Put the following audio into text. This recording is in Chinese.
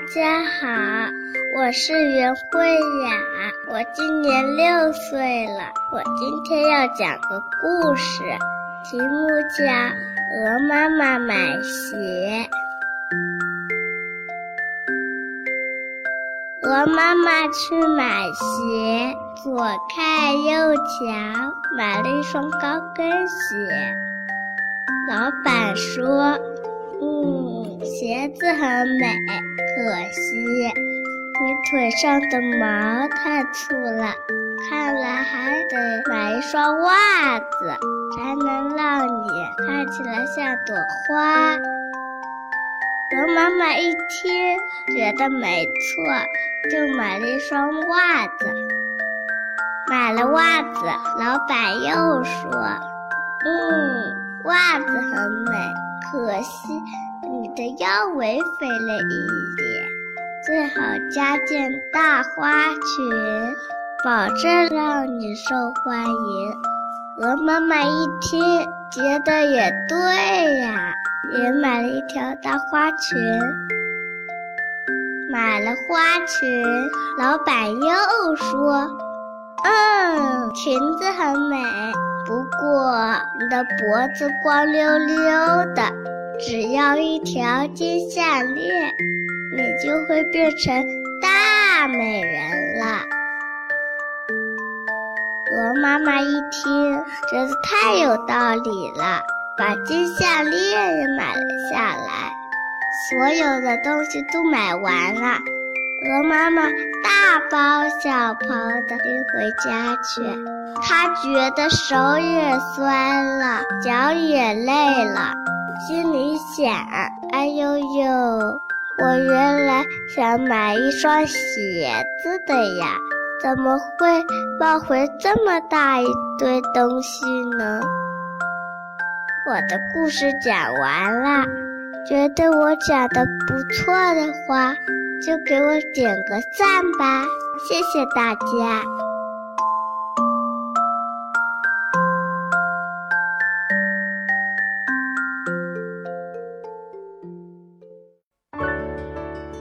大家好，我是袁慧雅，我今年六岁了。我今天要讲个故事，题目叫《鹅妈妈买鞋》。鹅妈妈去买鞋，左看右瞧，买了一双高跟鞋。老板说：“嗯，鞋子很美。”可惜你腿上的毛太粗了，看来还得买一双袜子，才能让你看起来像朵花。鹅妈妈一听觉得没错，就买了一双袜子。买了袜子，老板又说：“嗯，袜子很美，可惜。”你的腰围肥了一点，最好加件大花裙，保证让你受欢迎。鹅妈妈一听，觉得也对呀，也买了一条大花裙。买了花裙，老板又说：“嗯，裙子很美，不过你的脖子光溜溜的。”只要一条金项链，你就会变成大美人了。鹅妈妈一听，觉得太有道理了，把金项链也买了下来。所有的东西都买完了，鹅妈妈大包小包的拎回家去。她觉得手也酸了，脚也累了。心里想：“哎呦呦，我原来想买一双鞋子的呀，怎么会抱回这么大一堆东西呢？”我的故事讲完了，觉得我讲的不错的话，就给我点个赞吧，谢谢大家。